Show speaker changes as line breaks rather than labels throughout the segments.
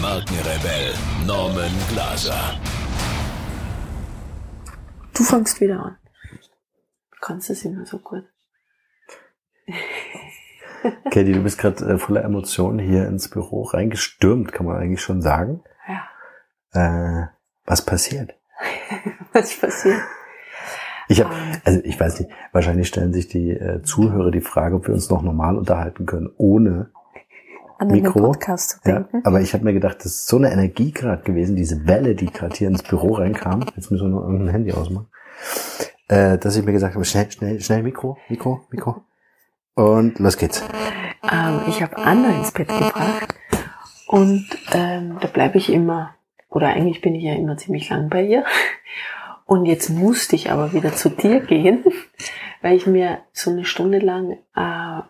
Markenrebell Norman Glaser.
Du fängst wieder an. Du kannst es immer so gut.
Katie, du bist gerade äh, voller Emotionen hier ins Büro reingestürmt, kann man eigentlich schon sagen.
Ja.
Äh, was passiert?
Was passiert?
Ich habe,
Ähm.
also ich weiß nicht, wahrscheinlich stellen sich die äh, Zuhörer die Frage, ob wir uns noch normal unterhalten können, ohne
An den
Mikro.
Podcast zu
Ja,
denken.
aber ich habe mir gedacht, das ist so eine Energie gerade gewesen, diese Welle, die gerade hier ins Büro reinkam. Jetzt müssen wir nur irgendein Handy ausmachen. Äh, dass ich mir gesagt habe, schnell, schnell, schnell Mikro, Mikro, Mikro. Und los geht's.
Ähm, ich habe Anna ins Bett gebracht und ähm, da bleibe ich immer, oder eigentlich bin ich ja immer ziemlich lang bei ihr. Und jetzt musste ich aber wieder zu dir gehen, weil ich mir so eine Stunde lang äh,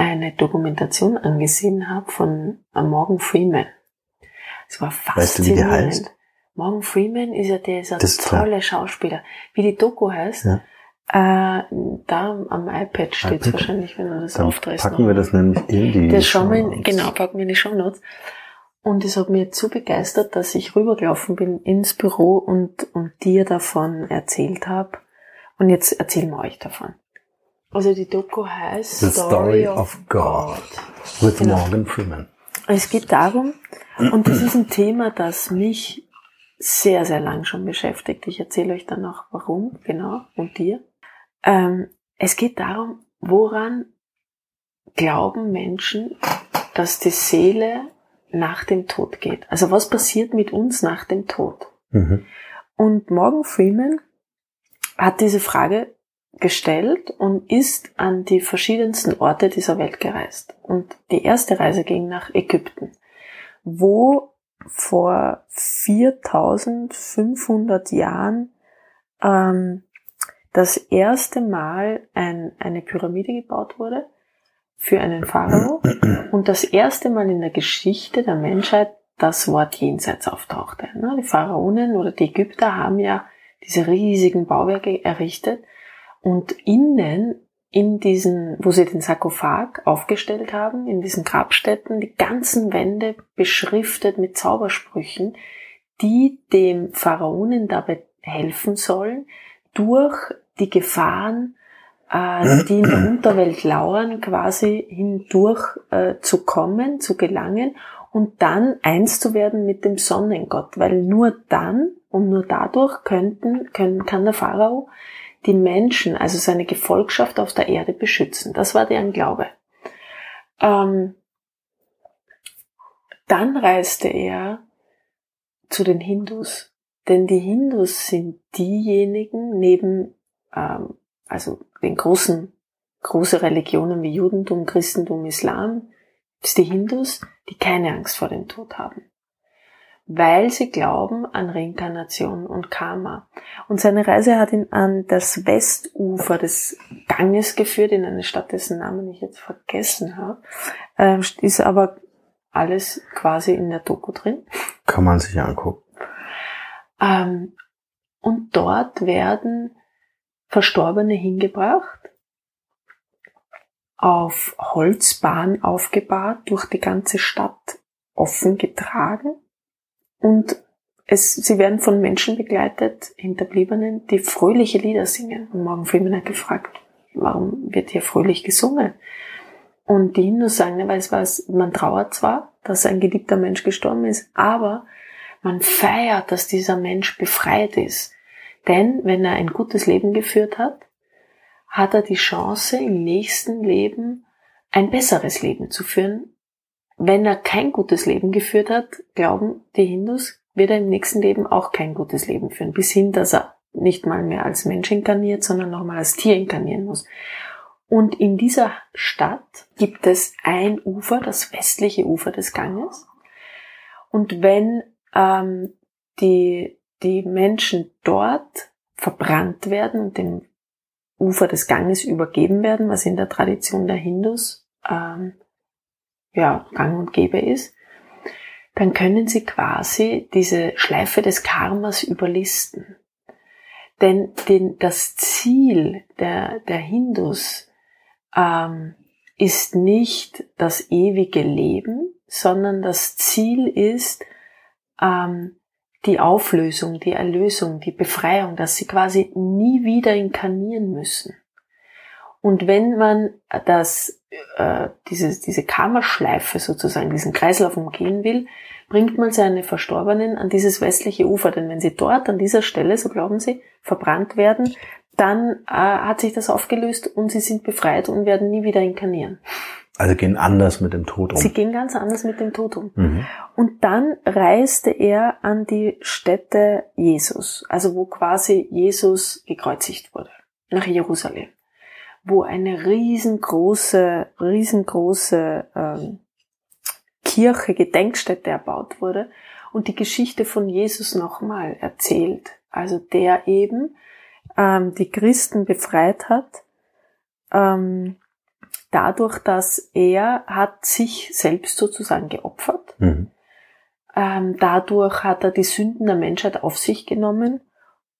eine Dokumentation angesehen habe von äh, Morgan Freeman. Es war
Weißt du, wie
faszinierend.
heißt?
Morgan Freeman ist ja dieser
Das ist klar.
tolle Schauspieler. Wie die Doku heißt,
Ja.
äh, da am iPad steht
iPad.
wahrscheinlich, wenn du das
Dann
aufdrehst.
packen
noch.
wir das nämlich in die
Das in,
Shownotes.
genau, packen wir in die Shownotes. Und es hat mich so begeistert, dass ich rübergelaufen bin ins Büro und, und dir davon erzählt habe. Und jetzt erzählen wir euch davon. Also die Doku heißt
The Story of God. With
Genau.
Morgan Freeman.
Es geht darum, und das ist ein Thema, das mich sehr, sehr lang schon beschäftigt. Ich erzähle euch dann noch warum, genau, und dir. Ähm, es geht darum, woran glauben Menschen, dass die Seele nach dem Tod geht. Also was passiert mit uns nach dem Tod?
Mhm.
Und Morgan Freeman hat diese Frage gestellt und ist an die verschiedensten Orte dieser Welt gereist. Und die erste Reise ging nach Ägypten, wo vor 4500 Jahren ähm, das erste Mal ein, eine Pyramide gebaut wurde für einen Pharao und das erste Mal in der Geschichte der Menschheit das Wort Jenseits auftauchte. Die Pharaonen oder die Ägypter haben ja diese riesigen Bauwerke errichtet und innen in diesen, wo sie den Sarkophag aufgestellt haben, in diesen Grabstätten, die ganzen Wände beschriftet mit Zaubersprüchen, die dem Pharaonen dabei helfen sollen, durch die Gefahren, äh, die in der Unterwelt lauern, quasi hindurch äh, zu kommen, zu gelangen und dann eins zu werden mit dem Sonnengott, weil nur dann und nur dadurch könnten, können, kann der Pharao die Menschen, also seine Gefolgschaft auf der Erde beschützen. Das war deren Glaube. Ähm, dann reiste er zu den Hindus, denn die Hindus sind diejenigen neben ähm, also den großen große Religionen wie Judentum, Christentum, Islam, ist die Hindus, die keine Angst vor dem Tod haben weil sie glauben an Reinkarnation und Karma. Und seine Reise hat ihn an das Westufer des Ganges geführt, in eine Stadt, dessen Namen ich jetzt vergessen habe. Ähm, ist aber alles quasi in der Doku drin.
Kann man sich angucken.
Ähm, und dort werden Verstorbene hingebracht, auf Holzbahn aufgebahrt, durch die ganze Stadt offen getragen und es, sie werden von Menschen begleitet, Hinterbliebenen, die fröhliche Lieder singen. Und Morgan Freeman hat gefragt, warum wird hier fröhlich gesungen? Und die Hindus sagen, weil es war, man trauert zwar, dass ein geliebter Mensch gestorben ist, aber man feiert, dass dieser Mensch befreit ist. Denn wenn er ein gutes Leben geführt hat, hat er die Chance, im nächsten Leben ein besseres Leben zu führen. Wenn er kein gutes Leben geführt hat, glauben die Hindus, wird er im nächsten Leben auch kein gutes Leben führen. Bis hin, dass er nicht mal mehr als Mensch inkarniert, sondern nochmal als Tier inkarnieren muss. Und in dieser Stadt gibt es ein Ufer, das westliche Ufer des Ganges. Und wenn ähm, die, die Menschen dort verbrannt werden und dem Ufer des Ganges übergeben werden, was in der Tradition der Hindus ähm, ja, gang und gäbe ist, dann können sie quasi diese Schleife des Karmas überlisten. Denn den, das Ziel der, der Hindus ähm, ist nicht das ewige Leben, sondern das Ziel ist ähm, die Auflösung, die Erlösung, die Befreiung, dass sie quasi nie wieder inkarnieren müssen. Und wenn man das, äh, diese, diese Kammerschleife sozusagen, diesen Kreislauf umgehen will, bringt man seine Verstorbenen an dieses westliche Ufer. Denn wenn sie dort an dieser Stelle, so glauben sie, verbrannt werden, dann äh, hat sich das aufgelöst und sie sind befreit und werden nie wieder inkarnieren.
Also gehen anders mit dem Tod um.
Sie gehen ganz anders mit dem Tod um.
Mhm.
Und dann reiste er an die Stätte Jesus, also wo quasi Jesus gekreuzigt wurde, nach Jerusalem, wo eine riesengroße, riesengroße ähm, Kirche, Gedenkstätte erbaut wurde und die Geschichte von Jesus nochmal erzählt. Also der eben ähm, die Christen befreit hat, ähm, dadurch, dass er hat sich selbst sozusagen geopfert.
Mhm.
Ähm, dadurch hat er die Sünden der Menschheit auf sich genommen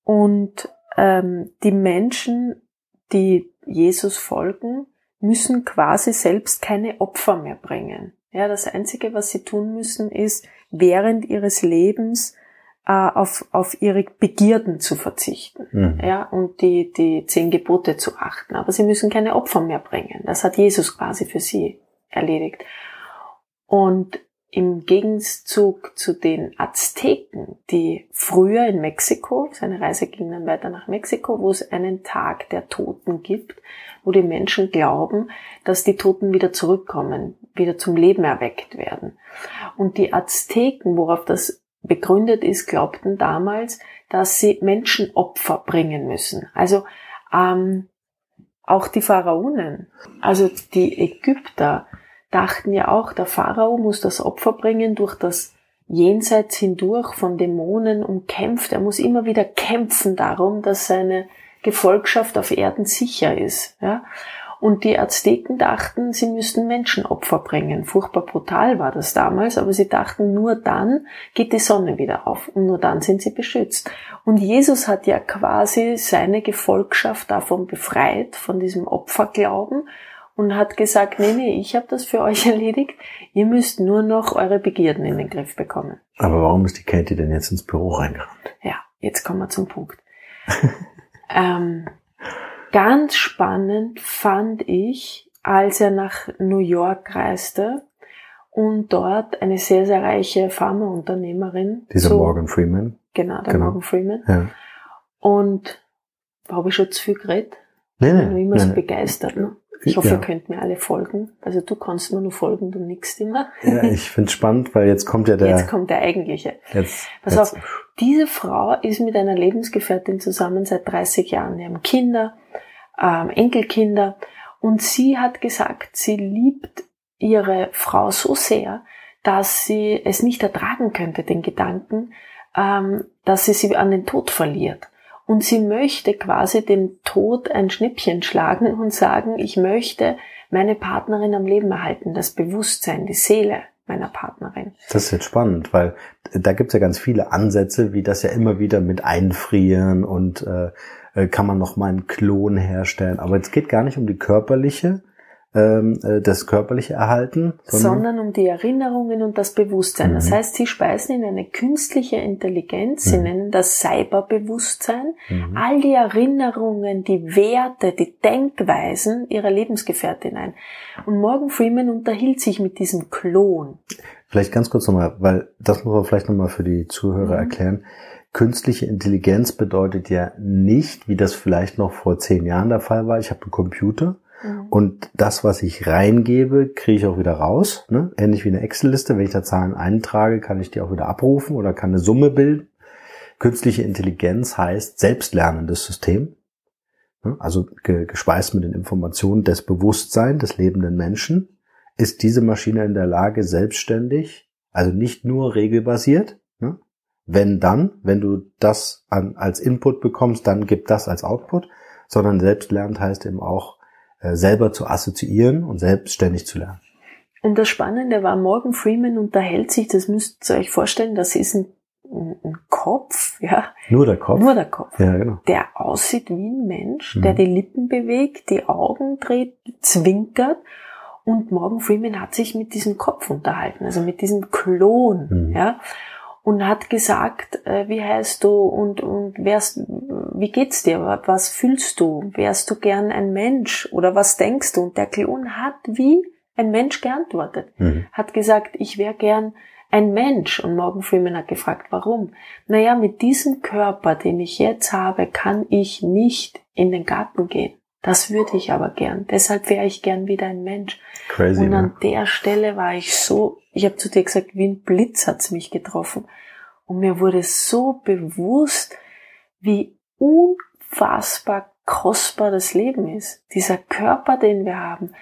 und ähm, die Menschen, die Jesus folgen, müssen quasi selbst keine Opfer mehr bringen. Ja, das Einzige, was sie tun müssen, ist während ihres Lebens äh, auf, auf ihre Begierden zu verzichten
Mhm.
ja, und die, die zehn Gebote zu achten. Aber sie müssen keine Opfer mehr bringen. Das hat Jesus quasi für sie erledigt. Und im Gegenzug zu den Azteken, die früher in Mexiko, seine Reise ging dann weiter nach Mexiko, wo es einen Tag der Toten gibt, wo die Menschen glauben, dass die Toten wieder zurückkommen, wieder zum Leben erweckt werden. Und die Azteken, worauf das begründet ist, glaubten damals, dass sie Menschenopfer bringen müssen. Also ähm, auch die Pharaonen, also die Ägypter, dachten ja auch, der Pharao muss das Opfer bringen durch das Jenseits hindurch von Dämonen umkämpft. Er muss immer wieder kämpfen darum, dass seine Gefolgschaft auf Erden sicher ist. Ja? Und die Azteken dachten, sie müssten Menschenopfer bringen. Furchtbar brutal war das damals, aber sie dachten, nur dann geht die Sonne wieder auf und nur dann sind sie beschützt. Und Jesus hat ja quasi seine Gefolgschaft davon befreit, von diesem Opferglauben und hat gesagt, nee, nee, ich habe das für euch erledigt, ihr müsst nur noch eure Begierden in den Griff bekommen.
Aber warum ist die Katie denn jetzt ins Büro reingerannt?
Ja, jetzt kommen wir zum Punkt. ähm, ganz spannend fand ich, als er nach New York reiste und dort eine sehr, sehr reiche Pharmaunternehmerin.
Dieser
so-
Morgan Freeman.
Genau, der
Genau.
Morgan Freeman.
Ja.
Und habe ich schon zu viel geredet?
Nee,
Ich
nee,
bin immer
nee,
so begeistert. Ne? Ich hoffe,
Ja.
ihr könnt mir alle folgen. Also du kannst mir nur folgen, du nickst immer.
Ja, ich find's spannend, weil jetzt kommt ja der.
Jetzt kommt der eigentliche.
jetzt,
Pass
jetzt,
auf, diese Frau ist mit einer Lebensgefährtin zusammen seit 30 Jahren. Die haben Kinder, ähm, Enkelkinder. Und sie hat gesagt, sie liebt ihre Frau so sehr, dass sie es nicht ertragen könnte, den Gedanken, ähm, dass sie sie an den Tod verliert. Und sie möchte quasi dem Tod ein Schnippchen schlagen und sagen, ich möchte meine Partnerin am Leben erhalten, das Bewusstsein, die Seele meiner Partnerin.
Das ist jetzt spannend, weil da gibt's ja ganz viele Ansätze, wie das ja immer wieder mit einfrieren und äh, äh, kann man noch mal einen Klon herstellen. Aber es geht gar nicht um die körperliche, das körperliche Erhalten, sondern,
sondern um die Erinnerungen und das Bewusstsein. Das
Mhm.
heißt, sie speisen in eine künstliche Intelligenz, sie
Mhm.
nennen das Cyberbewusstsein,
Mhm.
all die Erinnerungen, die Werte, die Denkweisen ihrer Lebensgefährtin ein. Und Morgan Freeman unterhielt sich mit diesem Klon.
Vielleicht ganz kurz nochmal, weil das muss man vielleicht nochmal für die Zuhörer
Mhm.
erklären. Künstliche Intelligenz bedeutet ja nicht, wie das vielleicht noch vor zehn Jahren der Fall war, ich habe einen Computer und das, was ich reingebe, kriege ich auch wieder raus. Ne? Ähnlich wie eine Excel-Liste. Wenn ich da Zahlen eintrage, kann ich die auch wieder abrufen oder kann eine Summe bilden. Künstliche Intelligenz heißt selbstlernendes System. Ne? Also ge gespeist mit den Informationen des Bewusstseins des lebenden Menschen ist diese Maschine in der Lage, selbstständig, also nicht nur regelbasiert, ne? wenn dann, wenn du das an, als Input bekommst, dann gib das als Output, sondern selbstlernt heißt eben auch, selber zu assoziieren und selbstständig zu lernen.
Und das Spannende war, Morgan Freeman unterhält sich, das müsst ihr euch vorstellen, das ist ein, ein Kopf, ja.
Nur der Kopf.
Nur der Kopf.
Ja, genau.
Der aussieht wie ein Mensch,
Mhm.
der die Lippen bewegt, die Augen dreht, zwinkert. Und Morgan Freeman hat sich mit diesem Kopf unterhalten, also mit diesem Klon,
Mhm.
ja. Und hat gesagt, äh, wie heißt du und, und wärst, wie geht's dir? Wa- Was fühlst du? Wärst du gern ein Mensch? Oder was denkst du? Und der Klon hat wie ein Mensch geantwortet
Mhm.
hat gesagt, ich wäre gern ein Mensch. Und Morgan Freeman hat gefragt, warum? Naja, mit diesem Körper, den ich jetzt habe, kann ich nicht in den Garten gehen. Das würde ich aber gern. Deshalb wäre ich gern wieder ein Mensch.
Crazy,
Und
ne?
an der Stelle war ich so, ich habe zu dir gesagt, wie ein Blitz hat's mich getroffen. Und mir wurde so bewusst, wie unfassbar kostbar das Leben ist. Dieser Körper, den wir haben.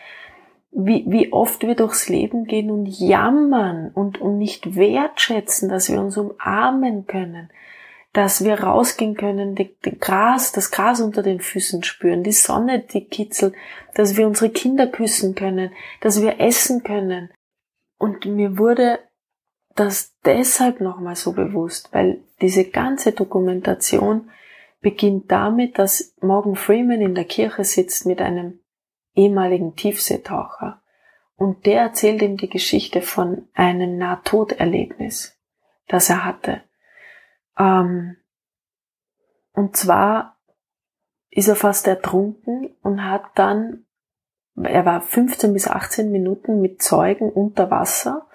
Wie, wie oft wir durchs Leben gehen und jammern und, und nicht wertschätzen, dass wir uns umarmen können, dass wir rausgehen können, die, die Gras, das Gras unter den Füßen spüren, die Sonne, die kitzelt, dass wir unsere Kinder küssen können, dass wir essen können. Und mir wurde das deshalb nochmal so bewusst, weil diese ganze Dokumentation beginnt damit, dass Morgan Freeman in der Kirche sitzt mit einem ehemaligen Tiefseetaucher und der erzählt ihm die Geschichte von einem Nahtoderlebnis, das er hatte. Ähm, und zwar ist er fast ertrunken und hat dann, er war 15 bis 18 Minuten mit Zeugen unter Wasser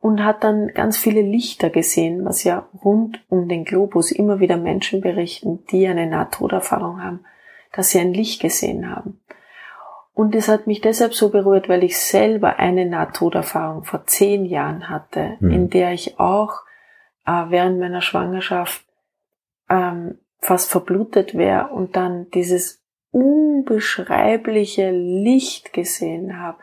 und hat dann ganz viele Lichter gesehen, was ja rund um den Globus immer wieder Menschen berichten, die eine Nahtoderfahrung haben, dass sie ein Licht gesehen haben. Und es hat mich deshalb so berührt, weil ich selber eine Nahtoderfahrung vor zehn Jahren hatte,
Mhm.
in der ich auch äh, während meiner Schwangerschaft ähm, fast verblutet wäre und dann dieses unbeschreibliche Licht gesehen habe.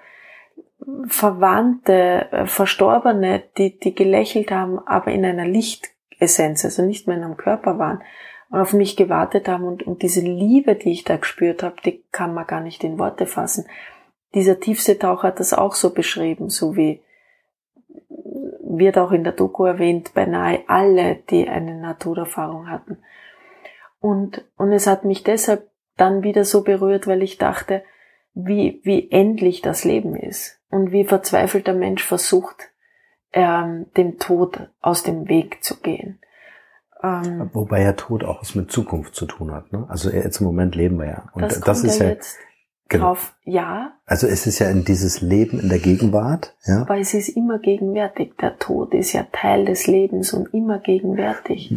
Verwandte, äh, Verstorbene, die, die gelächelt haben, aber in einer Lichtessenz, also nicht mehr in einem Körper waren und auf mich gewartet haben und, und diese Liebe, die ich da gespürt habe, die kann man gar nicht in Worte fassen. Dieser Tiefseetaucher hat das auch so beschrieben, so wie wird auch in der Doku erwähnt, beinahe alle, die eine Naturerfahrung hatten. Und, und es hat mich deshalb dann wieder so berührt, weil ich dachte, wie, wie endlich das Leben ist und wie verzweifelt der Mensch versucht, ähm, dem Tod aus dem Weg zu gehen. Ähm,
Wobei ja Tod auch was mit Zukunft zu tun hat. Ne? Also jetzt im Moment leben wir ja. Und
das,
das,
kommt
ist
ja
ja,
jetzt
genau.
drauf. Ja,
also es ist ja in dieses Leben in der Gegenwart, ja.
aber es ist immer gegenwärtig. Der Tod ist ja Teil des Lebens und immer gegenwärtig.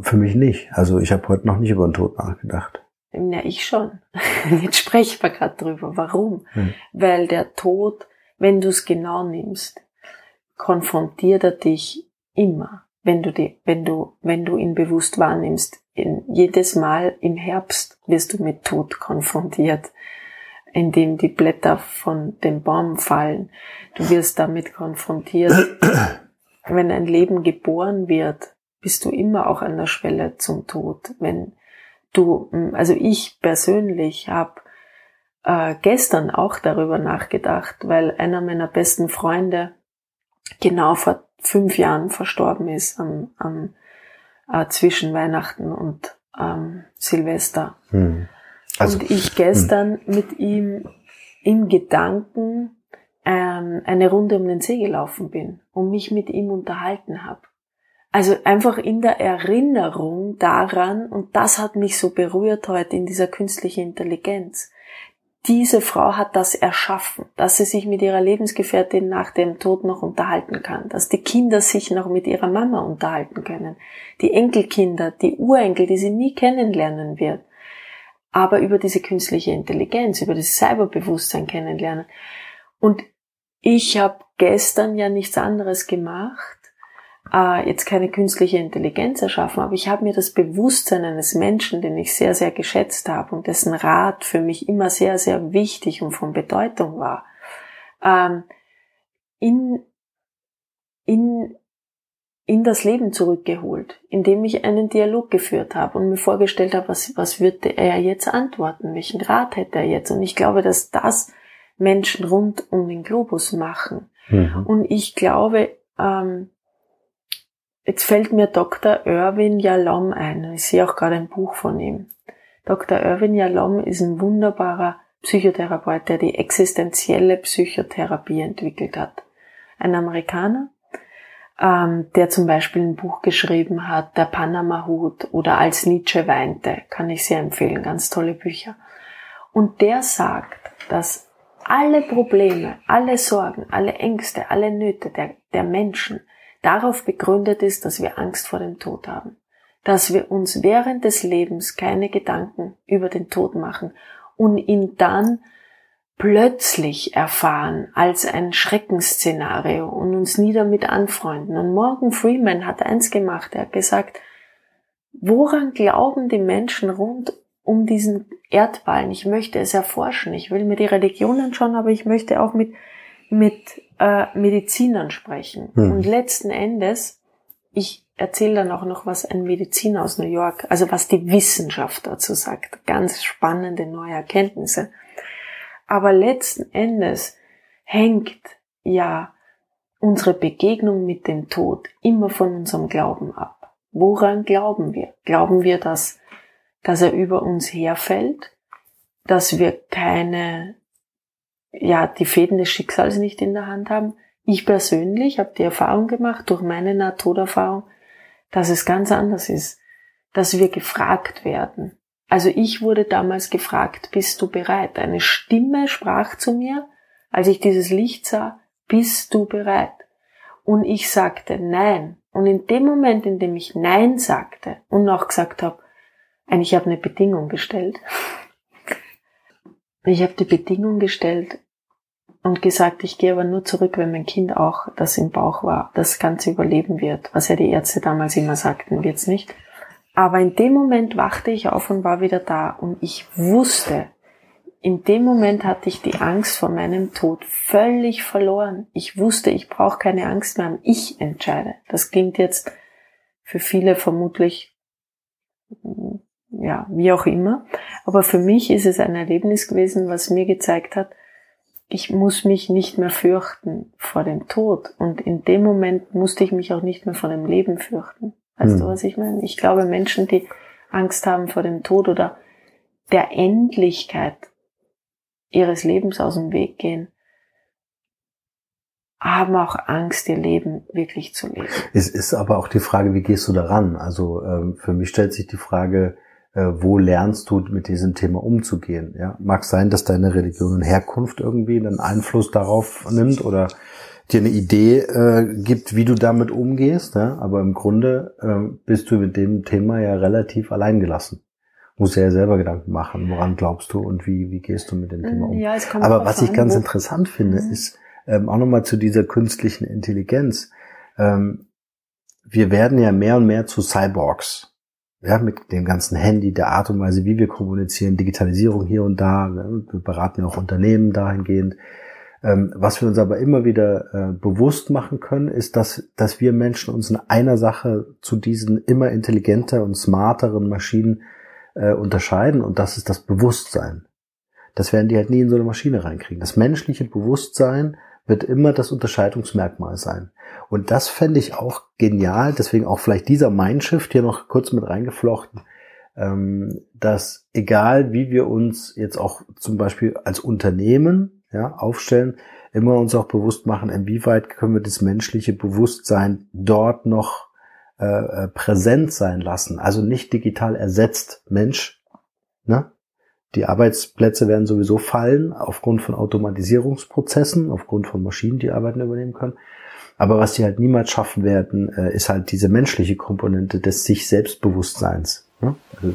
Für mich nicht. Also ich habe heute noch nicht über den Tod nachgedacht.
Ja, ich schon. Jetzt sprechen wir gerade drüber. Warum?
Hm.
Weil der Tod, wenn du es genau nimmst, konfrontiert er dich immer. Wenn du die, wenn du, wenn du ihn bewusst wahrnimmst, in, jedes Mal im Herbst wirst du mit Tod konfrontiert, indem die Blätter von dem Baum fallen. Du wirst damit konfrontiert, wenn ein Leben geboren wird, bist du immer auch an der Schwelle zum Tod. Wenn du, also ich persönlich habe äh, gestern auch darüber nachgedacht, weil einer meiner besten Freunde genau vor fünf Jahren verstorben ist am, am äh, zwischen Weihnachten und ähm, Silvester.
Hm. Also
und ich gestern mit ihm im Gedanken ähm, eine Runde um den See gelaufen bin und mich mit ihm unterhalten habe. Also einfach in der Erinnerung daran, und das hat mich so berührt heute in dieser künstlichen Intelligenz. Diese Frau hat das erschaffen, dass sie sich mit ihrer Lebensgefährtin nach dem Tod noch unterhalten kann, dass die Kinder sich noch mit ihrer Mama unterhalten können, die Enkelkinder, die Urenkel, die sie nie kennenlernen wird, aber über diese künstliche Intelligenz, über das Cyberbewusstsein kennenlernen. Und ich habe gestern ja nichts anderes gemacht, äh, jetzt keine künstliche Intelligenz erschaffen, aber ich habe mir das Bewusstsein eines Menschen, den ich sehr, sehr geschätzt habe und dessen Rat für mich immer sehr, sehr wichtig und von Bedeutung war, ähm, in, in in das Leben zurückgeholt, indem ich einen Dialog geführt habe und mir vorgestellt habe, was, was würde er jetzt antworten, welchen Rat hätte er jetzt. Und ich glaube, dass das Menschen rund um den Globus machen. Mhm. Und ich glaube, ähm, jetzt fällt mir Dr. Irwin Yalom ein. Ich sehe auch gerade ein Buch von ihm. Dr. Irwin Yalom ist ein wunderbarer Psychotherapeut, der die existenzielle Psychotherapie entwickelt hat. Ein Amerikaner, ähm, der zum Beispiel ein Buch geschrieben hat, Der Panama-Hut oder Als Nietzsche weinte, kann ich sehr empfehlen, ganz tolle Bücher. Und der sagt, dass alle Probleme, alle Sorgen, alle Ängste, alle Nöte der, der Menschen darauf begründet ist, dass wir Angst vor dem Tod haben. Dass wir uns während des Lebens keine Gedanken über den Tod machen und ihn dann plötzlich erfahren als ein Schreckensszenario und uns nie damit anfreunden. Und Morgan Freeman hat eins gemacht, er hat gesagt, woran glauben die Menschen rund um diesen Erdballen? Ich möchte es erforschen, ich will mir die Religion anschauen, aber ich möchte auch mit, mit äh, Medizinern sprechen. Hm. Und letzten Endes, ich erzähle dann auch noch, was ein Mediziner aus New York, also was die Wissenschaft dazu sagt. Ganz spannende neue Erkenntnisse. Aber letzten Endes hängt ja unsere Begegnung mit dem Tod immer von unserem Glauben ab. Woran glauben wir? Glauben wir, dass, dass er über uns herfällt? Dass wir keine, ja, die Fäden des Schicksals nicht in der Hand haben? Ich persönlich habe die Erfahrung gemacht, durch meine Nahtoderfahrung, dass es ganz anders ist. Dass wir gefragt werden. Also ich wurde damals gefragt, bist du bereit? Eine Stimme sprach zu mir, als ich dieses Licht sah, bist du bereit? Und ich sagte nein. Und in dem Moment, in dem ich nein sagte und auch gesagt habe, eigentlich habe eine Bedingung gestellt. Ich habe die Bedingung gestellt und gesagt, ich gehe aber nur zurück, wenn mein Kind auch, das im Bauch war, das Ganze überleben wird, was ja die Ärzte damals immer sagten, wird's nicht. Aber in dem Moment wachte ich auf und war wieder da und ich wusste, in dem Moment hatte ich die Angst vor meinem Tod völlig verloren. Ich wusste, ich brauche keine Angst mehr haben. Ich entscheide. Das klingt jetzt für viele vermutlich, ja, wie auch immer. Aber für mich ist es ein Erlebnis gewesen, was mir gezeigt hat, ich muss mich nicht mehr fürchten vor dem Tod. Und in dem Moment musste ich mich auch nicht mehr vor dem Leben fürchten. Weißt hm. du, was ich meine? Ich glaube, Menschen, die Angst haben vor dem Tod oder der Endlichkeit ihres Lebens aus dem Weg gehen, haben auch Angst, ihr Leben wirklich zu leben.
Es ist aber auch die Frage, wie gehst du daran? Also ähm, für mich stellt sich die Frage, äh, wo lernst du mit diesem Thema umzugehen? Ja, mag sein, dass deine Religion und Herkunft irgendwie einen Einfluss darauf nimmt oder dir eine Idee äh, gibt, wie du damit umgehst. Ja? Aber im Grunde äh, bist du mit dem Thema ja relativ alleingelassen. Musst ja selber Gedanken machen, woran glaubst du und wie, wie gehst du mit dem Thema um. Ja, Aber was ich ganz interessant finde, mhm. ist ähm, auch nochmal zu dieser künstlichen Intelligenz. Ähm, wir werden ja mehr und mehr zu Cyborgs. Ja, mit dem ganzen Handy, der Art und Weise, wie wir kommunizieren, Digitalisierung hier und da. Ne? Wir beraten ja auch Unternehmen dahingehend. Ähm, was wir uns aber immer wieder äh, bewusst machen können, ist, dass, dass wir Menschen uns in einer Sache zu diesen immer intelligenter und smarteren Maschinen äh, unterscheiden und das ist das Bewusstsein. Das werden die halt nie in so eine Maschine reinkriegen. Das menschliche Bewusstsein wird immer das Unterscheidungsmerkmal sein. Und das fände ich auch genial, deswegen auch vielleicht dieser Mindshift hier noch kurz mit reingeflochten, ähm, dass egal wie wir uns jetzt auch zum Beispiel als Unternehmen ja, aufstellen, immer uns auch bewusst machen, inwieweit können wir das menschliche Bewusstsein dort noch äh, äh, präsent sein lassen. Also nicht digital ersetzt. Mensch, ne? Die Arbeitsplätze werden sowieso fallen aufgrund von Automatisierungsprozessen, aufgrund von Maschinen, die Arbeiten übernehmen können. Aber was die halt niemals schaffen werden, äh, ist halt diese menschliche Komponente des sich Selbstbewusstseins. Ne? Also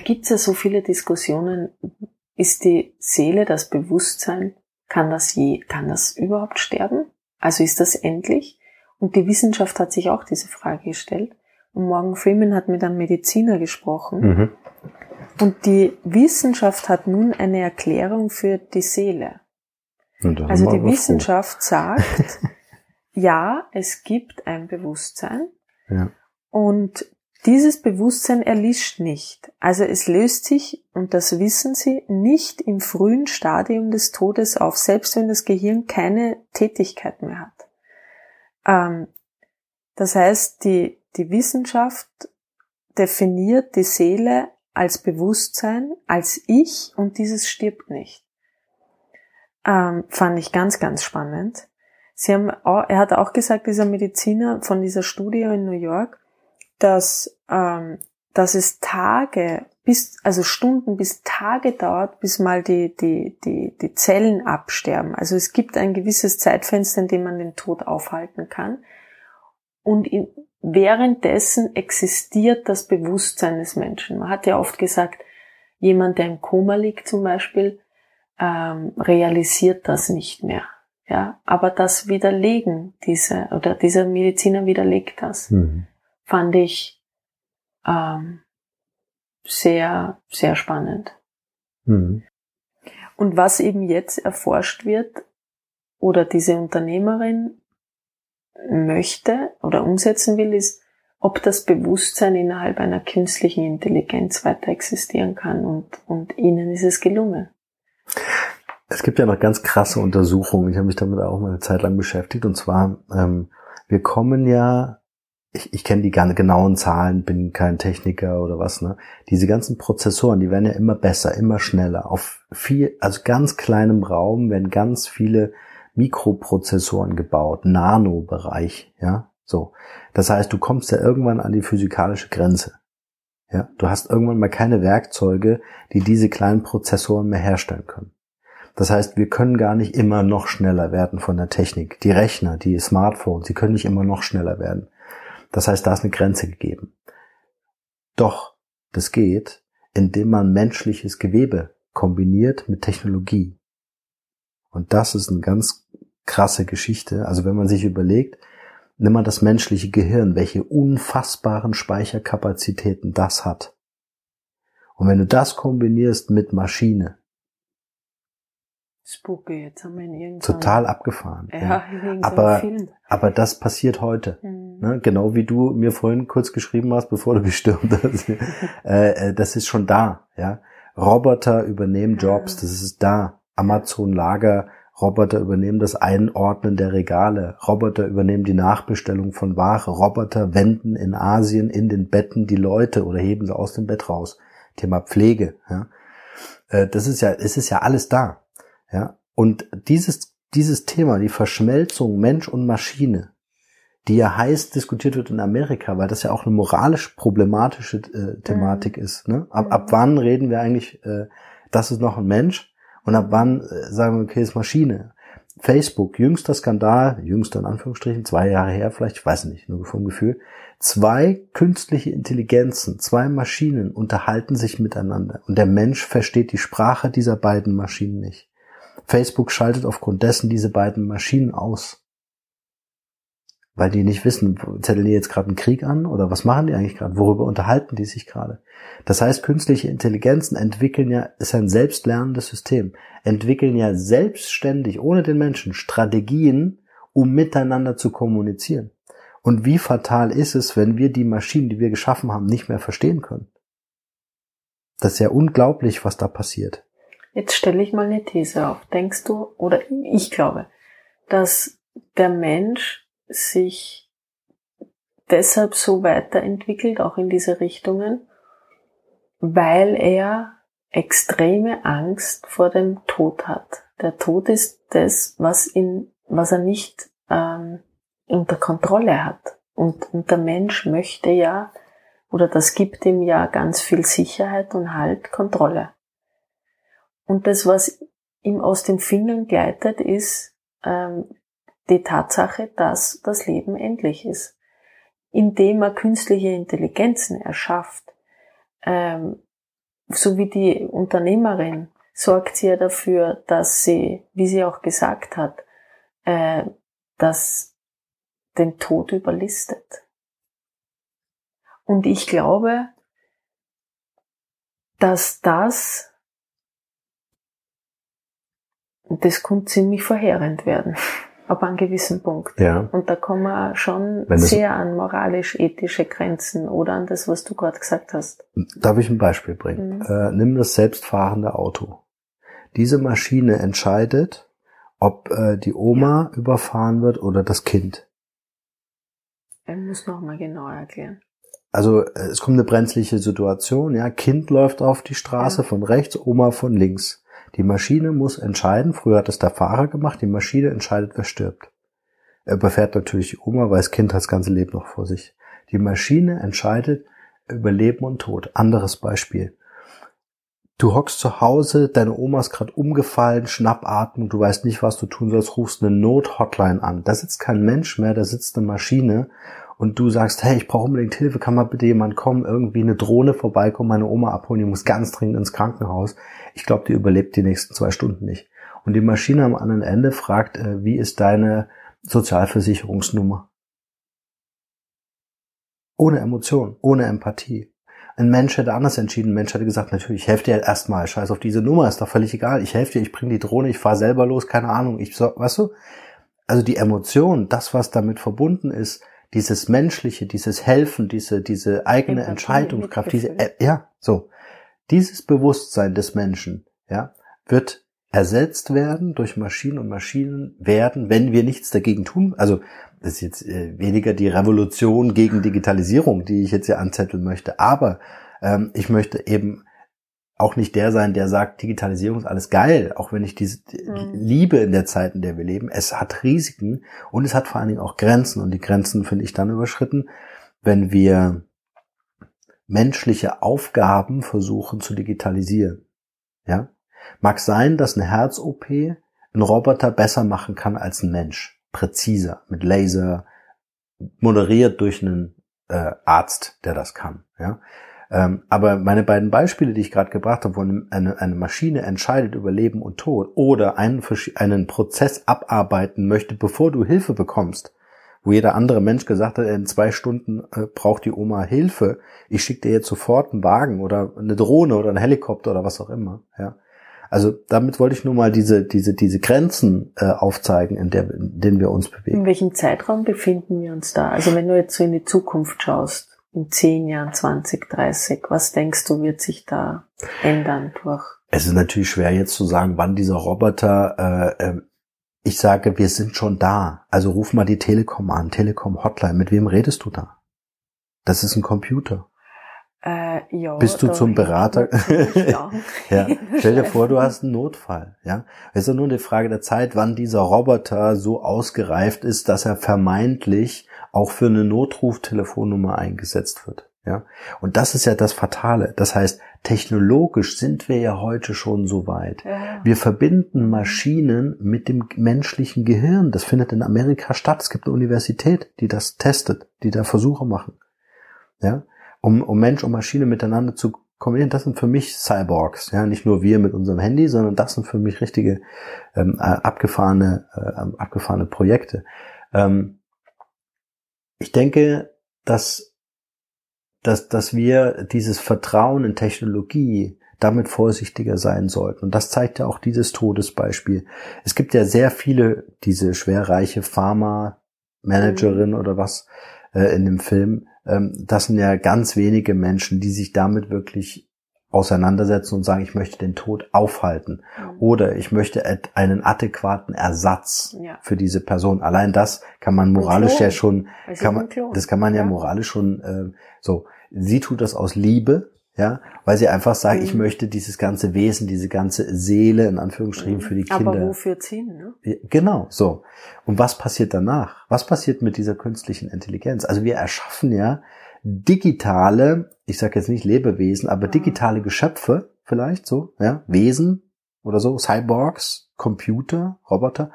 Da gibt's ja so viele Diskussionen. Ist die Seele, das Bewusstsein, kann das je, kann das überhaupt sterben? Also ist das endlich? Und die Wissenschaft hat sich auch diese Frage gestellt. Und Morgan Freeman hat mit einem Mediziner gesprochen. Mhm. Und die Wissenschaft hat nun eine Erklärung für die Seele. Also die Wissenschaft froh. sagt, ja, es gibt ein Bewusstsein. Ja. Und dieses Bewusstsein erlischt nicht, also es löst sich, und das wissen Sie, nicht im frühen Stadium des Todes auf, selbst wenn das Gehirn keine Tätigkeit mehr hat. Ähm, das heißt, die, die Wissenschaft definiert die Seele als Bewusstsein, als Ich und dieses stirbt nicht. Ähm, fand ich ganz, ganz spannend. Sie haben, er hat auch gesagt, dieser Mediziner von dieser Studie in New York, dass, ähm, dass es Tage bis, also Stunden bis Tage dauert, bis mal die, die, die, die Zellen absterben. Also es gibt ein gewisses Zeitfenster, in dem man den Tod aufhalten kann. Und in, währenddessen existiert das Bewusstsein des Menschen. Man hat ja oft gesagt, jemand, der im Koma liegt zum Beispiel, ähm, realisiert das nicht mehr. Ja, aber das widerlegen diese, oder dieser Mediziner widerlegt das. Mhm fand ich ähm, sehr, sehr spannend. Mhm. Und was eben jetzt erforscht wird oder diese Unternehmerin möchte oder umsetzen will, ist, ob das Bewusstsein innerhalb einer künstlichen Intelligenz weiter existieren kann und, und ihnen ist es gelungen.
Es gibt ja noch ganz krasse Untersuchungen. Ich habe mich damit auch mal eine Zeit lang beschäftigt. Und zwar, ähm, wir kommen ja ich, ich kenne die genauen Zahlen, bin kein Techniker oder was, ne? Diese ganzen Prozessoren, die werden ja immer besser, immer schneller. Auf viel, also ganz kleinem Raum werden ganz viele Mikroprozessoren gebaut, Nanobereich, ja, so. Das heißt, du kommst ja irgendwann an die physikalische Grenze. Ja, du hast irgendwann mal keine Werkzeuge, die diese kleinen Prozessoren mehr herstellen können. Das heißt, wir können gar nicht immer noch schneller werden von der Technik. Die Rechner, die Smartphones, die können nicht immer noch schneller werden. Das heißt, da ist eine Grenze gegeben. Doch, das geht, indem man menschliches Gewebe kombiniert mit Technologie. Und das ist eine ganz krasse Geschichte. Also wenn man sich überlegt, nimm mal das menschliche Gehirn, welche unfassbaren Speicherkapazitäten das hat. Und wenn du das kombinierst mit Maschine,
Spooky, jetzt haben wir in irgendeinem
Total abgefahren. Ja, ja. aber, aber das passiert heute. Mhm. Ne? Genau wie du mir vorhin kurz geschrieben hast, bevor du gestürmt hast. Äh, äh, das ist schon da. Ja, Roboter übernehmen Jobs, das ist da. Amazon Lager, Roboter übernehmen das Einordnen der Regale. Roboter übernehmen die Nachbestellung von Ware. Roboter wenden in Asien in den Betten die Leute oder heben sie aus dem Bett raus. Thema Pflege. Ja. Äh, das ist ja, es ist ja alles da. Ja, und dieses, dieses Thema, die Verschmelzung Mensch und Maschine, die ja heiß diskutiert wird in Amerika, weil das ja auch eine moralisch problematische äh, Thematik mhm. ist. Ne? Ab, ab mhm. wann reden wir eigentlich, äh, das ist noch ein Mensch und ab wann äh, sagen wir, okay, ist Maschine. Facebook, jüngster Skandal, jüngster in Anführungsstrichen, zwei Jahre her vielleicht, ich weiß nicht, nur vom Gefühl. Zwei künstliche Intelligenzen, zwei Maschinen unterhalten sich miteinander und der Mensch versteht die Sprache dieser beiden Maschinen nicht. Facebook schaltet aufgrund dessen diese beiden Maschinen aus. Weil die nicht wissen, zetteln die jetzt gerade einen Krieg an oder was machen die eigentlich gerade? Worüber unterhalten die sich gerade? Das heißt, künstliche Intelligenzen entwickeln ja, ist ein selbstlernendes System, entwickeln ja selbstständig, ohne den Menschen, Strategien, um miteinander zu kommunizieren. Und wie fatal ist es, wenn wir die Maschinen, die wir geschaffen haben, nicht mehr verstehen können? Das ist ja unglaublich, was da passiert.
Jetzt stelle ich mal eine These auf. Denkst du, oder ich glaube, dass der Mensch sich deshalb so weiterentwickelt, auch in diese Richtungen, weil er extreme Angst vor dem Tod hat. Der Tod ist das, was ihn, was er nicht ähm, unter Kontrolle hat. Und, und der Mensch möchte ja, oder das gibt ihm ja ganz viel Sicherheit und Halt, Kontrolle. Und das, was ihm aus den Fingern gleitet, ist ähm, die Tatsache, dass das Leben endlich ist. Indem er künstliche Intelligenzen erschafft, ähm, so wie die Unternehmerin, sorgt sie ja dafür, dass sie, wie sie auch gesagt hat, äh, dass den Tod überlistet. Und ich glaube, dass das, das kann ziemlich verheerend werden, ab einem gewissen Punkt.
Ja.
Und da kommen wir schon sehr an moralisch-ethische Grenzen oder an das, was du gerade gesagt hast.
Darf ich ein Beispiel bringen?
Mhm.
Äh, nimm das selbstfahrende Auto. Diese Maschine entscheidet, ob äh, die Oma überfahren wird oder das Kind.
Ich muss noch mal genauer erklären.
Also äh, es kommt eine brenzliche Situation, ja, Kind läuft auf die Straße
Ja.
von rechts, Oma von links. Die Maschine muss entscheiden, früher hat es der Fahrer gemacht, die Maschine entscheidet, wer stirbt. Er überfährt natürlich die Oma, weil das Kind hat das ganze Leben noch vor sich. Die Maschine entscheidet über Leben und Tod. Anderes Beispiel. Du hockst zu Hause, deine Oma ist gerade umgefallen, Schnappatmung, du weißt nicht, was du tun sollst, rufst eine Not-Hotline an. Da sitzt kein Mensch mehr, da sitzt eine Maschine und du sagst, hey, ich brauche unbedingt Hilfe, kann mal bitte jemand kommen, irgendwie eine Drohne vorbeikommen, meine Oma abholen, die muss ganz dringend ins Krankenhaus. Ich glaube, die überlebt die nächsten zwei Stunden nicht. Und die Maschine am anderen Ende fragt, äh, wie ist deine Sozialversicherungsnummer? Ohne Emotion, ohne Empathie. Ein Mensch hätte anders entschieden. Ein Mensch hätte gesagt, natürlich, ich helfe dir erstmal. Scheiß auf diese Nummer, ist doch völlig egal. Ich helfe dir, ich bringe die Drohne, ich fahre selber los, keine Ahnung. Ich weißt du? Also die Emotion, das, was damit verbunden ist, dieses Menschliche, dieses Helfen, diese, diese eigene
Empathie,
Entscheidungskraft, diese, äh, ja, so. Dieses Bewusstsein des Menschen, ja, wird ersetzt werden durch Maschinen und Maschinen werden, wenn wir nichts dagegen tun. Also das ist jetzt äh, weniger die Revolution gegen Digitalisierung, die ich jetzt hier anzetteln möchte, aber ähm, ich möchte eben auch nicht der sein, der sagt, Digitalisierung ist alles geil, auch wenn ich diese
Mhm.
liebe in der Zeit, in der wir leben. Es hat Risiken und es hat vor allen Dingen auch Grenzen und die Grenzen finde ich dann überschritten, wenn wir menschliche Aufgaben versuchen zu digitalisieren. Ja? Mag sein, dass eine Herz-OP ein Roboter besser machen kann als ein Mensch. Präziser, mit Laser, moderiert durch einen äh, Arzt, der das kann. Ja? Ähm, aber meine beiden Beispiele, die ich gerade gebracht habe, wo eine, eine Maschine entscheidet über Leben und Tod oder einen, einen Prozess abarbeiten möchte, bevor du Hilfe bekommst, wo jeder andere Mensch gesagt hat, in zwei Stunden äh, braucht die Oma Hilfe, ich schicke dir jetzt sofort einen Wagen oder eine Drohne oder einen Helikopter oder was auch immer. Ja. Also damit wollte ich nur mal diese, diese, diese Grenzen äh, aufzeigen, in, der, in denen wir uns bewegen.
In welchem Zeitraum befinden wir uns da? Also wenn du jetzt so in die Zukunft schaust, in 10 Jahren, 20, 30, was denkst du, wird sich da ändern durch?
Es ist natürlich schwer jetzt zu sagen, wann dieser Roboter, äh, äh, ich sage, wir sind schon da. Also ruf mal die Telekom an, Telekom Hotline. Mit wem redest du da? Das ist ein Computer.
Äh, ja,
Bist du zum Berater?
Ja.
Ja, stell dir vor, du hast einen Notfall, ja. Es ist ja nur eine Frage der Zeit, wann dieser Roboter so ausgereift ist, dass er vermeintlich auch für eine Notruftelefonnummer eingesetzt wird, ja. Und das ist ja das Fatale. Das heißt, technologisch sind wir ja heute schon so weit.
Ja.
Wir verbinden Maschinen mit dem menschlichen Gehirn. Das findet in Amerika statt. Es gibt eine Universität, die das testet, die da Versuche machen. Ja, um, um Mensch und Maschine miteinander zu kombinieren. Das sind für mich Cyborgs. Ja, nicht nur wir mit unserem Handy, sondern das sind für mich richtige ähm, äh, abgefahrene, äh, abgefahrene Projekte. Ähm, ich denke, dass, dass, dass wir dieses Vertrauen in Technologie damit vorsichtiger sein sollten. Und das zeigt ja auch dieses Todesbeispiel. Es gibt ja sehr viele diese schwerreiche Managerin oder was äh, in dem Film. Ähm, das sind ja ganz wenige Menschen, die sich damit wirklich auseinandersetzen und sagen, ich möchte den Tod aufhalten
Mhm.
oder ich möchte einen adäquaten Ersatz
Ja.
für diese Person. Allein das kann man moralisch ja schon, kann man, das kann man ja,
Ja.
moralisch schon äh, so. Sie tut das aus Liebe, ja, weil sie einfach sagt, ich
Mhm.
möchte dieses ganze Wesen, diese ganze Seele in Anführungsstrichen für die Kinder.
Aber wofür ziehen, ne?
Genau, so. Und was passiert danach? Was passiert mit dieser künstlichen Intelligenz? Also wir erschaffen ja digitale, ich sage jetzt nicht Lebewesen, aber
Mhm.
digitale Geschöpfe vielleicht so, ja, Wesen oder so, Cyborgs, Computer, Roboter,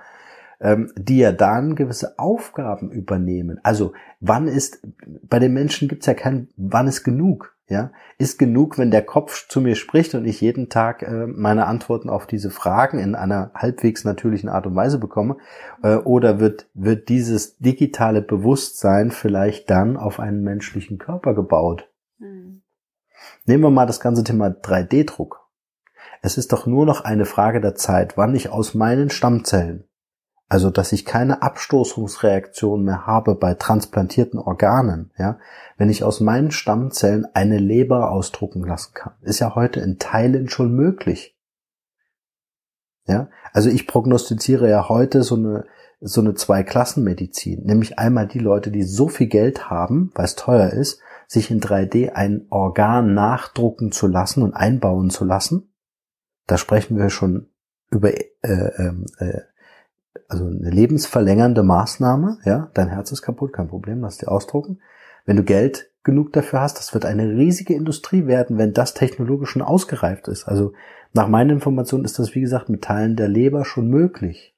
ähm, die ja dann gewisse Aufgaben übernehmen. Also wann ist, bei den Menschen gibt's ja kein, wann ist genug? Ja, ist genug, wenn der Kopf zu mir spricht und ich jeden Tag äh, meine Antworten auf diese Fragen in einer halbwegs natürlichen Art und Weise bekomme? Äh, oder wird, wird dieses digitale Bewusstsein vielleicht dann auf einen menschlichen Körper gebaut?
Mhm.
Nehmen wir mal das ganze Thema 3D-Druck. Es ist doch nur noch eine Frage der Zeit, wann ich aus meinen Stammzellen, also dass ich keine Abstoßungsreaktion mehr habe bei transplantierten Organen, ja, wenn ich aus meinen Stammzellen eine Leber ausdrucken lassen kann. Ist ja heute in Teilen schon möglich. Ja, also ich prognostiziere ja heute so eine so eine Zweiklassenmedizin, nämlich einmal die Leute, die so viel Geld haben, weil es teuer ist, sich in 3D ein Organ nachdrucken zu lassen und einbauen zu lassen. Da sprechen wir schon über äh, ähm, äh, also eine lebensverlängernde Maßnahme. Ja, dein Herz ist kaputt, kein Problem, lass dir ausdrucken. Wenn du Geld genug dafür hast, das wird eine riesige Industrie werden, wenn das technologisch schon ausgereift ist. Also nach meinen Informationen ist das, wie gesagt, mit Teilen der Leber schon möglich.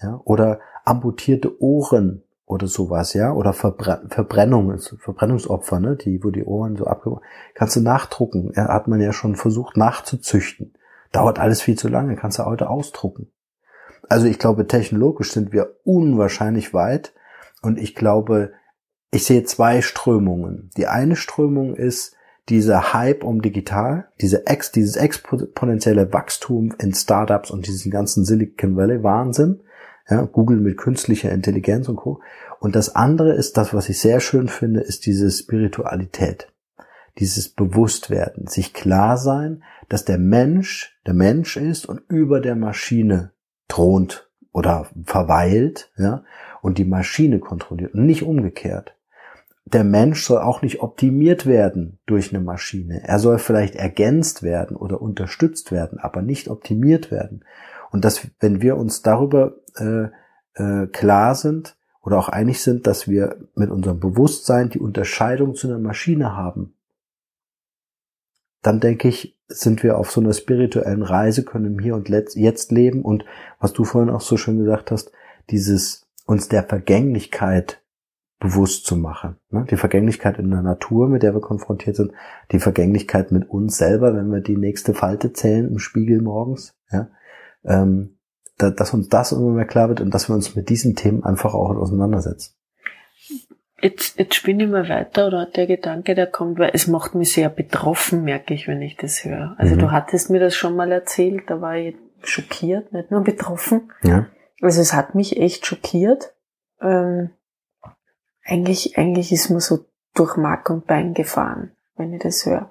Ja, oder amputierte Ohren oder sowas, ja, oder Verbre Verbrennungen, Verbrennungsopfer, ne, die, wo die Ohren so abgebrochen, kannst du nachdrucken. Ja, hat man ja schon versucht nachzuzüchten. Dauert alles viel zu lange, kannst du heute ausdrucken. Also ich glaube, technologisch sind wir unwahrscheinlich weit und ich glaube, ich sehe zwei Strömungen. Die eine Strömung ist dieser Hype um digital, diese Ex, dieses exponentielle Wachstum in Startups und diesen ganzen Silicon Valley Wahnsinn. Ja, Google mit künstlicher Intelligenz und Co. Und das andere ist das, was ich sehr schön finde, ist diese Spiritualität. Dieses Bewusstwerden, sich klar sein, dass der Mensch der Mensch ist und über der Maschine thront oder verweilt, ja, und die Maschine kontrolliert und nicht umgekehrt. Der Mensch soll auch nicht optimiert werden durch eine Maschine. Er soll vielleicht ergänzt werden oder unterstützt werden, aber nicht optimiert werden. Und dass, wenn wir uns darüber äh, äh, klar sind oder auch einig sind, dass wir mit unserem Bewusstsein die Unterscheidung zu einer Maschine haben, dann denke ich, sind wir auf so einer spirituellen Reise, können im Hier und Jetzt leben und was du vorhin auch so schön gesagt hast, dieses uns der Vergänglichkeit bewusst zu machen. Ne? Die Vergänglichkeit in der Natur, mit der wir konfrontiert sind, die Vergänglichkeit mit uns selber, wenn wir die nächste Falte zählen im Spiegel morgens, ja? Ähm, da, dass uns das immer mehr klar wird und dass wir uns mit diesen Themen einfach auch auseinandersetzen.
Jetzt, jetzt spinne ich mal weiter oder der Gedanke, der kommt, weil es macht mich sehr betroffen, merke ich, wenn ich das höre. Also
Mhm.
du hattest mir das schon mal erzählt, da war ich schockiert, nicht nur betroffen.
Ja,
Also es hat mich echt schockiert. Ähm, eigentlich, eigentlich ist mir so durch Mark und Bein gefahren, wenn ich das höre.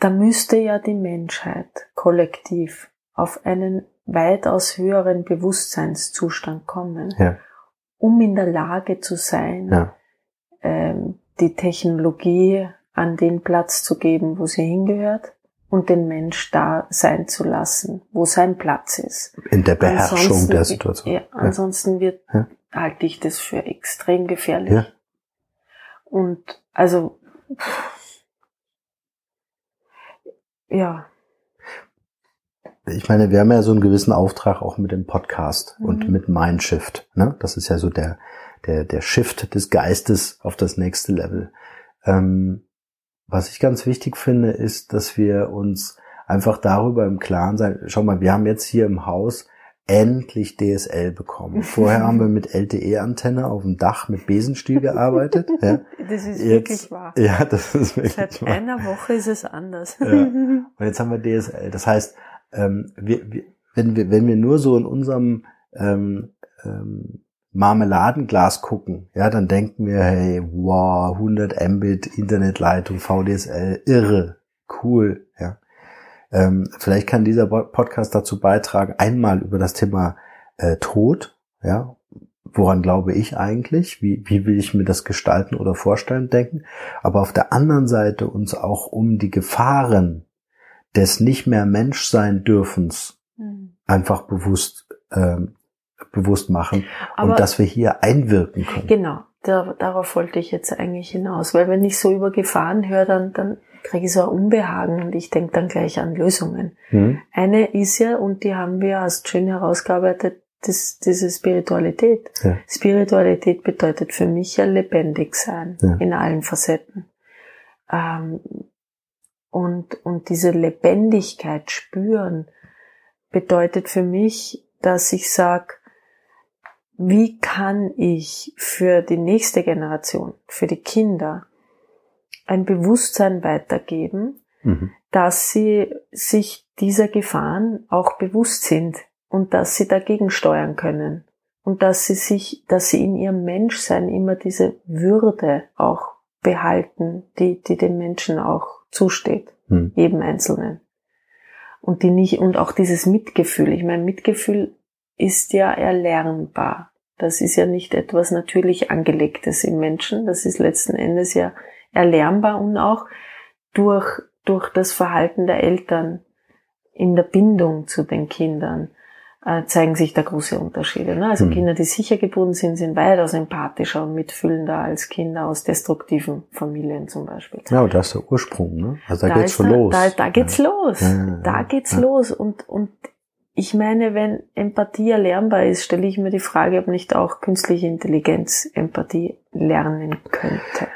Da müsste ja die Menschheit kollektiv auf einen weitaus höheren Bewusstseinszustand kommen,
ja,
um in der Lage zu sein,
ja,
ähm, die Technologie an den Platz zu geben, wo sie hingehört und den Mensch da sein zu lassen, wo sein Platz ist.
in der Beherrschung
Ansonsten-
der Situation.
Ja, ansonsten wird, halte ich das für extrem gefährlich. Und also, ja,
ich meine, wir haben ja so einen gewissen Auftrag auch mit dem Podcast
Mhm.
und mit Mindshift. Ne? Das ist ja so der, der, der Shift des Geistes auf das nächste Level. Ähm, was ich ganz wichtig finde, ist, dass wir uns einfach darüber im Klaren sein. Schau mal, wir haben jetzt hier im Haus endlich DSL bekommen. Vorher haben wir mit LTE-Antenne auf dem Dach mit Besenstiel gearbeitet. Ja,
das ist
Jetzt-
wirklich wahr.
ja das ist wirklich
Seit
wahr.
einer Woche ist es anders.
Ja. Und jetzt haben wir DSL. Das heißt, ähm, wir, wir, wenn, wir, wenn wir nur so in unserem ähm, ähm, Marmeladenglas gucken, ja, dann denken wir, hey, wow, 100 Mbit Internetleitung, VDSL, irre, cool, ja. Ähm, vielleicht kann dieser Podcast dazu beitragen, einmal über das Thema äh, Tod, ja, woran glaube ich eigentlich, wie, wie will ich mir das gestalten oder vorstellen, denken, aber auf der anderen Seite uns auch um die Gefahren des nicht mehr Menschsein dürfens mhm. einfach bewusst ähm, bewusst machen Aber und dass wir hier einwirken können.
Genau, da, darauf wollte ich jetzt eigentlich hinaus, weil wenn ich so über Gefahren höre, dann, dann kriege ich so ein Unbehagen und ich denke dann gleich an Lösungen. Mhm. Eine ist ja, und die haben wir als schön herausgearbeitet, das, diese Spiritualität. Ja. Spiritualität bedeutet für mich ja lebendig sein ja. in allen Facetten. Ähm, und, und diese Lebendigkeit spüren bedeutet für mich, dass ich sage, wie kann ich für die nächste Generation, für die Kinder, ein Bewusstsein weitergeben, mhm. dass sie sich dieser Gefahren auch bewusst sind und dass sie dagegen steuern können und dass sie sich, dass sie in ihrem Menschsein immer diese Würde auch behalten, die, die den Menschen auch zusteht, mhm. jedem Einzelnen. Und die nicht, und auch dieses Mitgefühl. Ich meine, Mitgefühl ist ja erlernbar. Das ist ja nicht etwas natürlich angelegtes im Menschen. Das ist letzten Endes ja erlernbar und auch durch, durch das Verhalten der Eltern in der Bindung zu den Kindern äh, zeigen sich da große Unterschiede. Ne? Also mhm. Kinder, die sicher gebunden sind, sind weitaus empathischer und mitfühlender als Kinder aus destruktiven Familien zum Beispiel.
Ja, und das ist der Ursprung, ne? Also da, da geht's schon
da,
los.
Da, da geht's ja. los. Ja, da geht's los. Und, und ich meine, wenn Empathie erlernbar ist, stelle ich mir die Frage, ob nicht auch künstliche Intelligenz Empathie lernen könnte.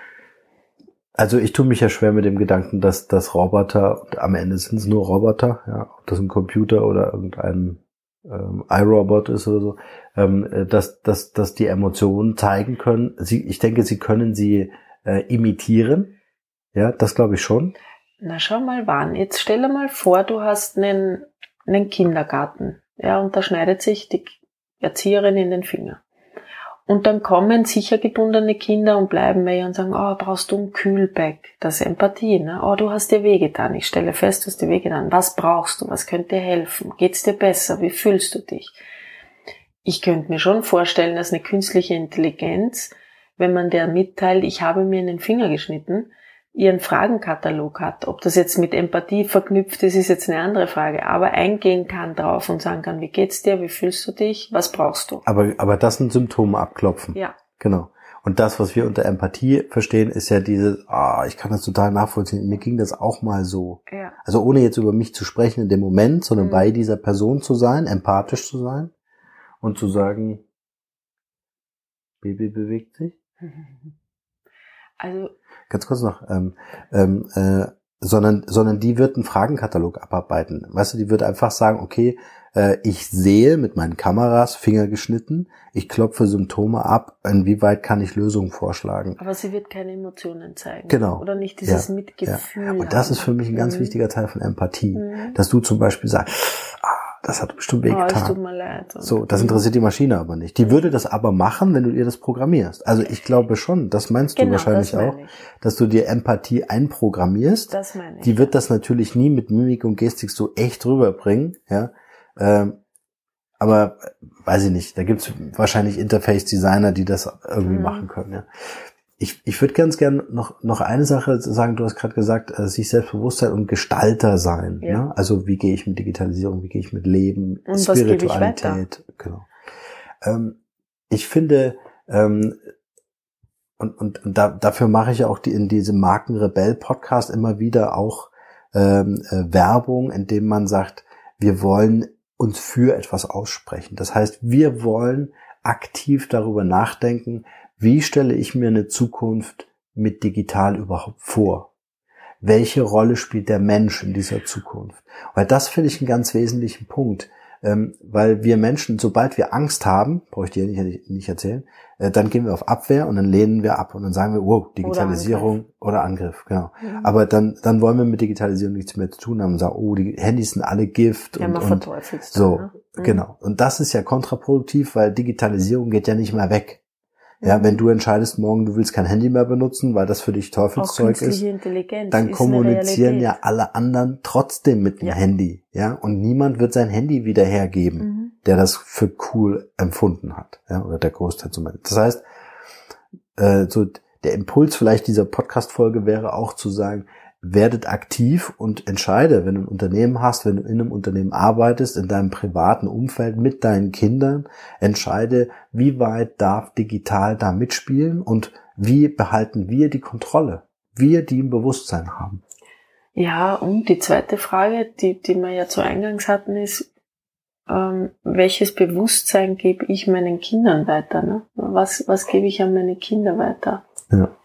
Also ich tue mich ja schwer mit dem Gedanken, dass das Roboter, am Ende sind es nur Roboter, ja, ob das ein Computer oder irgendein ähm, iRobot ist oder so, ähm, äh, dass, dass, dass die Emotionen zeigen können. Sie, ich denke, sie können sie äh, imitieren. Ja, das glaube ich schon.
Na schau mal wann. Jetzt stelle mal vor, du hast einen einen Kindergarten. Ja, und da schneidet sich die Erzieherin in den Finger. Und dann kommen sicher gebundene Kinder und bleiben bei ihr und sagen, oh, brauchst du ein Kühlback? Das ist Empathie, ne? Oh, du hast dir wehgetan. Ich stelle fest, du hast dir wehgetan. Was brauchst du? Was könnte dir helfen? Geht's dir besser? Wie fühlst du dich? Ich könnte mir schon vorstellen, dass eine künstliche Intelligenz, wenn man der mitteilt, ich habe mir in den Finger geschnitten, ihren Fragenkatalog hat. Ob das jetzt mit Empathie verknüpft ist, ist jetzt eine andere Frage. Aber eingehen kann drauf und sagen kann, wie geht's dir, wie fühlst du dich, was brauchst du?
Aber, aber das sind Symptome abklopfen.
Ja.
Genau. Und das, was wir unter Empathie verstehen, ist ja dieses, ah, ich kann das total nachvollziehen. Mir ging das auch mal so.
Ja.
Also ohne jetzt über mich zu sprechen in dem Moment, sondern mhm. bei dieser Person zu sein, empathisch zu sein und zu sagen, Baby bewegt sich.
Also
ganz kurz noch, ähm, ähm, äh, sondern, sondern die wird einen Fragenkatalog abarbeiten. Weißt du, die wird einfach sagen, okay, äh, ich sehe mit meinen Kameras Finger geschnitten, ich klopfe Symptome ab, inwieweit kann ich Lösungen vorschlagen.
Aber sie wird keine Emotionen zeigen.
Genau.
Oder nicht dieses ja, Mitgefühl.
Ja. Und das ist für mich ein ganz mhm. wichtiger Teil von Empathie, mhm. dass du zum Beispiel sagst, ah, das hat bestimmt wehgetan. Oh, leid. So, das interessiert die Maschine aber nicht. Die würde das aber machen, wenn du ihr das programmierst. Also ich glaube schon, das meinst genau, du wahrscheinlich das auch, dass du dir Empathie einprogrammierst.
Das meine ich.
Die wird das natürlich nie mit Mimik und Gestik so echt rüberbringen, ja. Ähm, aber weiß ich nicht, da gibt's wahrscheinlich Interface-Designer, die das irgendwie mhm. machen können, ja ich, ich würde ganz gern noch, noch eine Sache sagen. Du hast gerade gesagt, äh, sich Selbstbewusstsein und Gestalter sein. Ja. Ne? Also wie gehe ich mit Digitalisierung, wie gehe ich mit Leben, und Spiritualität. Genau. Ähm, ich finde, ähm, und, und, und da, dafür mache ich auch die, in diesem Markenrebell-Podcast immer wieder auch ähm, äh, Werbung, indem man sagt, wir wollen uns für etwas aussprechen. Das heißt, wir wollen aktiv darüber nachdenken, wie stelle ich mir eine Zukunft mit digital überhaupt vor? Welche Rolle spielt der Mensch in dieser Zukunft? Weil das finde ich einen ganz wesentlichen Punkt. Ähm, weil wir Menschen, sobald wir Angst haben, brauche ich dir nicht, nicht erzählen, äh, dann gehen wir auf Abwehr und dann lehnen wir ab und dann sagen wir, wow, Digitalisierung oder Angriff, oder Angriff genau. Mhm. Aber dann, dann wollen wir mit Digitalisierung nichts mehr zu tun haben und sagen, oh, die Handys sind alle Gift
ja,
und,
und
so.
ne? Mhm.
Genau. Und das ist ja kontraproduktiv, weil Digitalisierung geht ja nicht mehr weg. Ja, wenn du entscheidest morgen, du willst kein Handy mehr benutzen, weil das für dich Teufelszeug ist, dann
ist
kommunizieren ja alle anderen trotzdem mit dem
Ja.
Handy. Ja, und niemand wird sein Handy wieder hergeben,
Mhm.
der das für cool empfunden hat. Ja, oder der Großteil zumindest. Das heißt, äh, so der Impuls vielleicht dieser Podcast-Folge wäre auch zu sagen, werdet aktiv und entscheide, wenn du ein Unternehmen hast, wenn du in einem Unternehmen arbeitest, in deinem privaten Umfeld mit deinen Kindern, entscheide, wie weit darf digital da mitspielen und wie behalten wir die Kontrolle? Wir, die im Bewusstsein haben.
Ja, und die zweite Frage, die, die wir ja zu Eingangs hatten, ist, ähm, welches Bewusstsein gebe ich meinen Kindern weiter? Ne? Was, was gebe ich an meine Kinder weiter?
Ja.